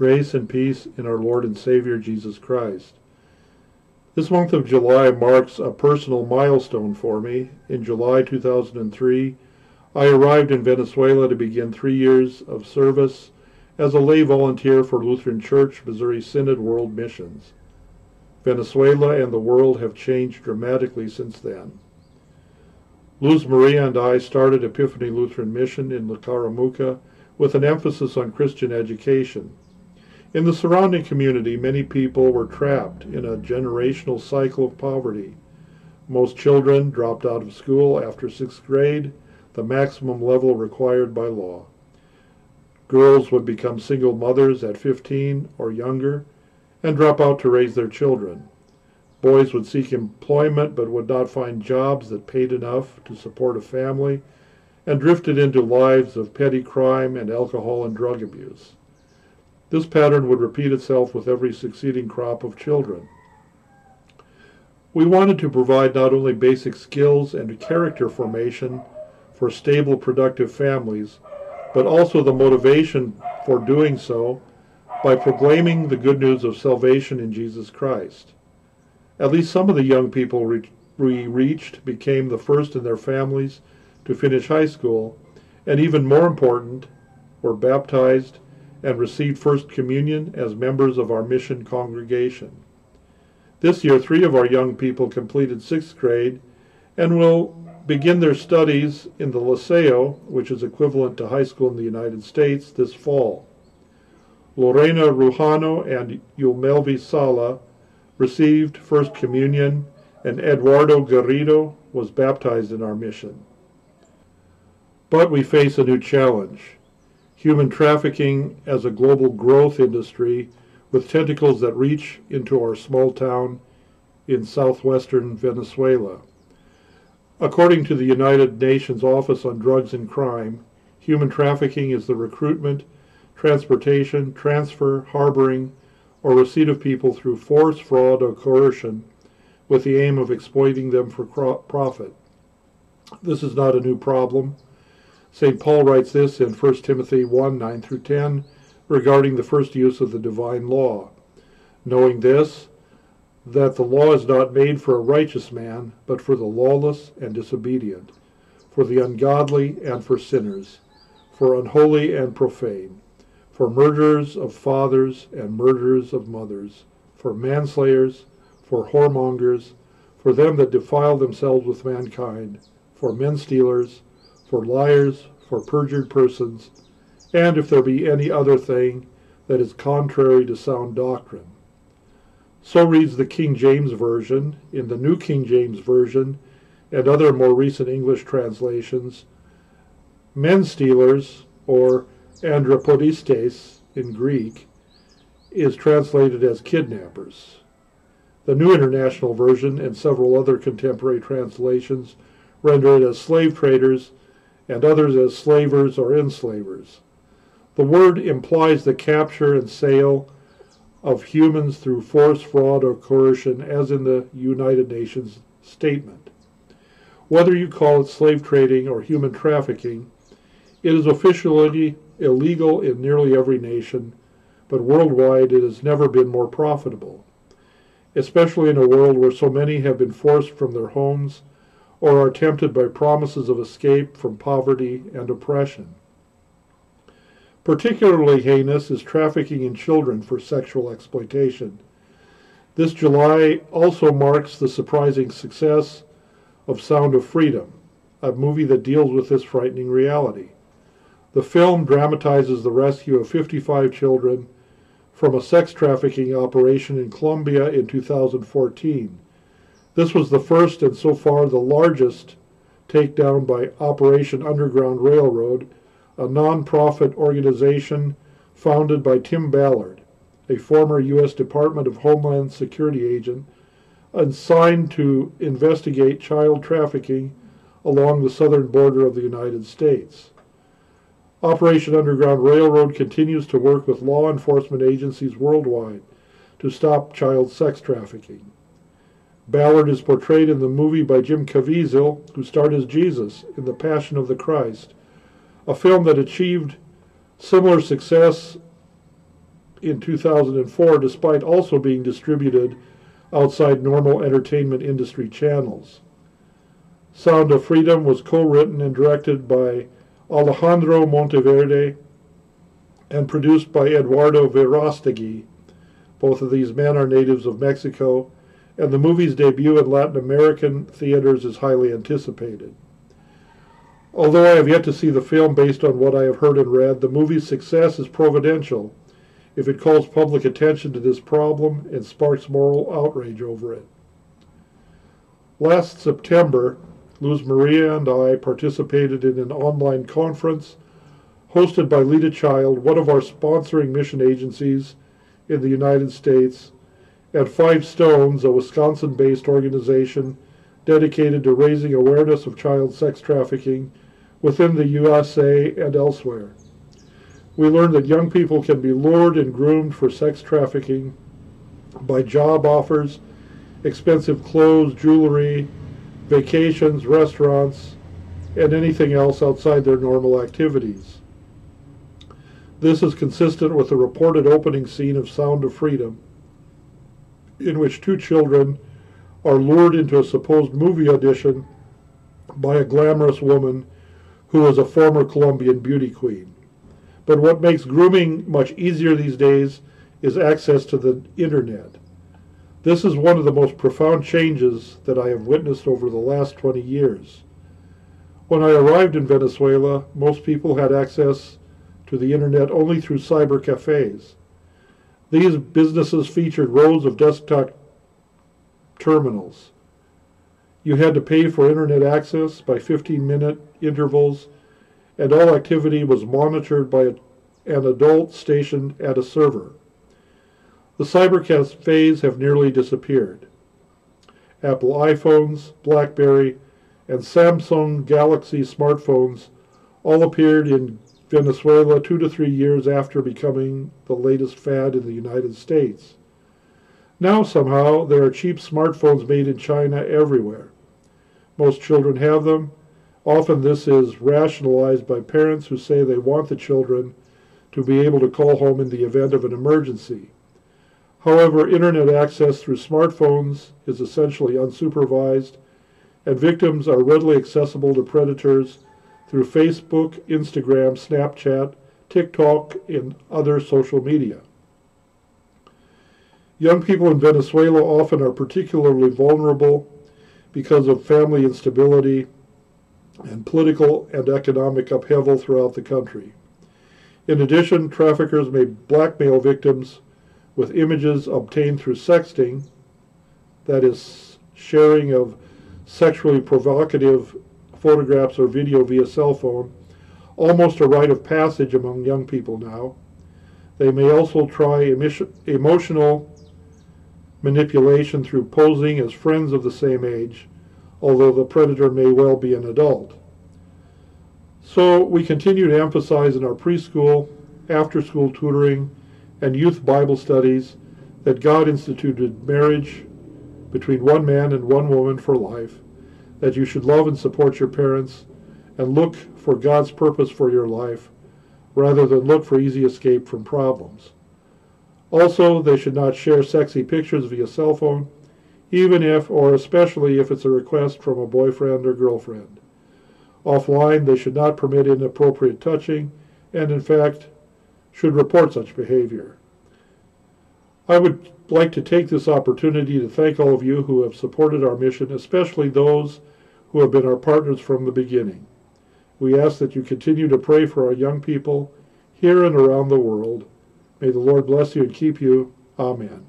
Grace and peace in our Lord and Savior Jesus Christ. This month of July marks a personal milestone for me. In July 2003, I arrived in Venezuela to begin three years of service as a lay volunteer for Lutheran Church Missouri Synod World Missions. Venezuela and the world have changed dramatically since then. Luz Maria and I started Epiphany Lutheran Mission in Lacaramuca with an emphasis on Christian education. In the surrounding community, many people were trapped in a generational cycle of poverty. Most children dropped out of school after sixth grade, the maximum level required by law. Girls would become single mothers at 15 or younger and drop out to raise their children. Boys would seek employment but would not find jobs that paid enough to support a family and drifted into lives of petty crime and alcohol and drug abuse. This pattern would repeat itself with every succeeding crop of children. We wanted to provide not only basic skills and character formation for stable, productive families, but also the motivation for doing so by proclaiming the good news of salvation in Jesus Christ. At least some of the young people we reached became the first in their families to finish high school, and even more important, were baptized and received First Communion as members of our mission congregation. This year, three of our young people completed sixth grade and will begin their studies in the Liceo, which is equivalent to high school in the United States, this fall. Lorena Rujano and Yulmelvi Sala received First Communion, and Eduardo Garrido was baptized in our mission. But we face a new challenge human trafficking as a global growth industry with tentacles that reach into our small town in southwestern Venezuela. According to the United Nations Office on Drugs and Crime, human trafficking is the recruitment, transportation, transfer, harboring, or receipt of people through force, fraud, or coercion with the aim of exploiting them for profit. This is not a new problem. St. Paul writes this in 1 Timothy 1 9 through 10 regarding the first use of the divine law. Knowing this, that the law is not made for a righteous man, but for the lawless and disobedient, for the ungodly and for sinners, for unholy and profane for murderers of fathers and murderers of mothers, for manslayers, for whoremongers, for them that defile themselves with mankind, for men stealers, for liars, for perjured persons, and if there be any other thing that is contrary to sound doctrine. So reads the King James Version. In the New King James Version and other more recent English translations, men stealers, or andropodistes in Greek, is translated as kidnappers. The New International Version and several other contemporary translations render it as slave traders and others as slavers or enslavers. The word implies the capture and sale of humans through force, fraud, or coercion, as in the United Nations statement. Whether you call it slave trading or human trafficking, it is officially illegal in nearly every nation, but worldwide it has never been more profitable, especially in a world where so many have been forced from their homes or are tempted by promises of escape from poverty and oppression. Particularly heinous is trafficking in children for sexual exploitation. This July also marks the surprising success of Sound of Freedom, a movie that deals with this frightening reality. The film dramatizes the rescue of 55 children from a sex trafficking operation in Colombia in 2014. This was the first and so far the largest takedown by Operation Underground Railroad, a non-profit organization founded by Tim Ballard, a former U.S. Department of Homeland Security agent assigned to investigate child trafficking along the southern border of the United States. Operation Underground Railroad continues to work with law enforcement agencies worldwide to stop child sex trafficking. Ballard is portrayed in the movie by Jim Caviezel, who starred as Jesus in The Passion of the Christ, a film that achieved similar success in 2004 despite also being distributed outside normal entertainment industry channels. Sound of Freedom was co-written and directed by Alejandro Monteverde and produced by Eduardo Verástegui. Both of these men are natives of Mexico, and the movie's debut in Latin American theaters is highly anticipated. Although I have yet to see the film based on what I have heard and read, the movie's success is providential if it calls public attention to this problem and sparks moral outrage over it. Last September, Luz Maria and I participated in an online conference hosted by Lead a Child, one of our sponsoring mission agencies in the United States, and Five Stones, a Wisconsin based organization dedicated to raising awareness of child sex trafficking within the USA and elsewhere. We learned that young people can be lured and groomed for sex trafficking by job offers, expensive clothes, jewelry, vacations, restaurants, and anything else outside their normal activities. This is consistent with the reported opening scene of Sound of Freedom, in which two children are lured into a supposed movie audition by a glamorous woman who is a former Colombian beauty queen. But what makes grooming much easier these days is access to the internet. This is one of the most profound changes that I have witnessed over the last 20 years. When I arrived in Venezuela, most people had access to the internet only through cyber cafes. These businesses featured rows of desktop terminals. You had to pay for internet access by 15 minute intervals, and all activity was monitored by an adult stationed at a server. The cyber cafes have nearly disappeared. Apple iPhones, Blackberry, and Samsung Galaxy smartphones all appeared in Venezuela two to three years after becoming the latest fad in the United States. Now, somehow, there are cheap smartphones made in China everywhere. Most children have them. Often, this is rationalized by parents who say they want the children to be able to call home in the event of an emergency. However, internet access through smartphones is essentially unsupervised, and victims are readily accessible to predators through Facebook, Instagram, Snapchat, TikTok, and other social media. Young people in Venezuela often are particularly vulnerable because of family instability and political and economic upheaval throughout the country. In addition, traffickers may blackmail victims with images obtained through sexting, that is, sharing of sexually provocative photographs or video via cell phone, almost a rite of passage among young people now. They may also try emotional manipulation through posing as friends of the same age, although the predator may well be an adult. So we continue to emphasize in our preschool, after school tutoring, and youth Bible studies that God instituted marriage between one man and one woman for life that you should love and support your parents and look for God's purpose for your life rather than look for easy escape from problems. Also, they should not share sexy pictures via cell phone, even if or especially if it's a request from a boyfriend or girlfriend. Offline, they should not permit inappropriate touching and, in fact, should report such behavior. I would like to take this opportunity to thank all of you who have supported our mission, especially those who have been our partners from the beginning. We ask that you continue to pray for our young people here and around the world. May the Lord bless you and keep you. Amen.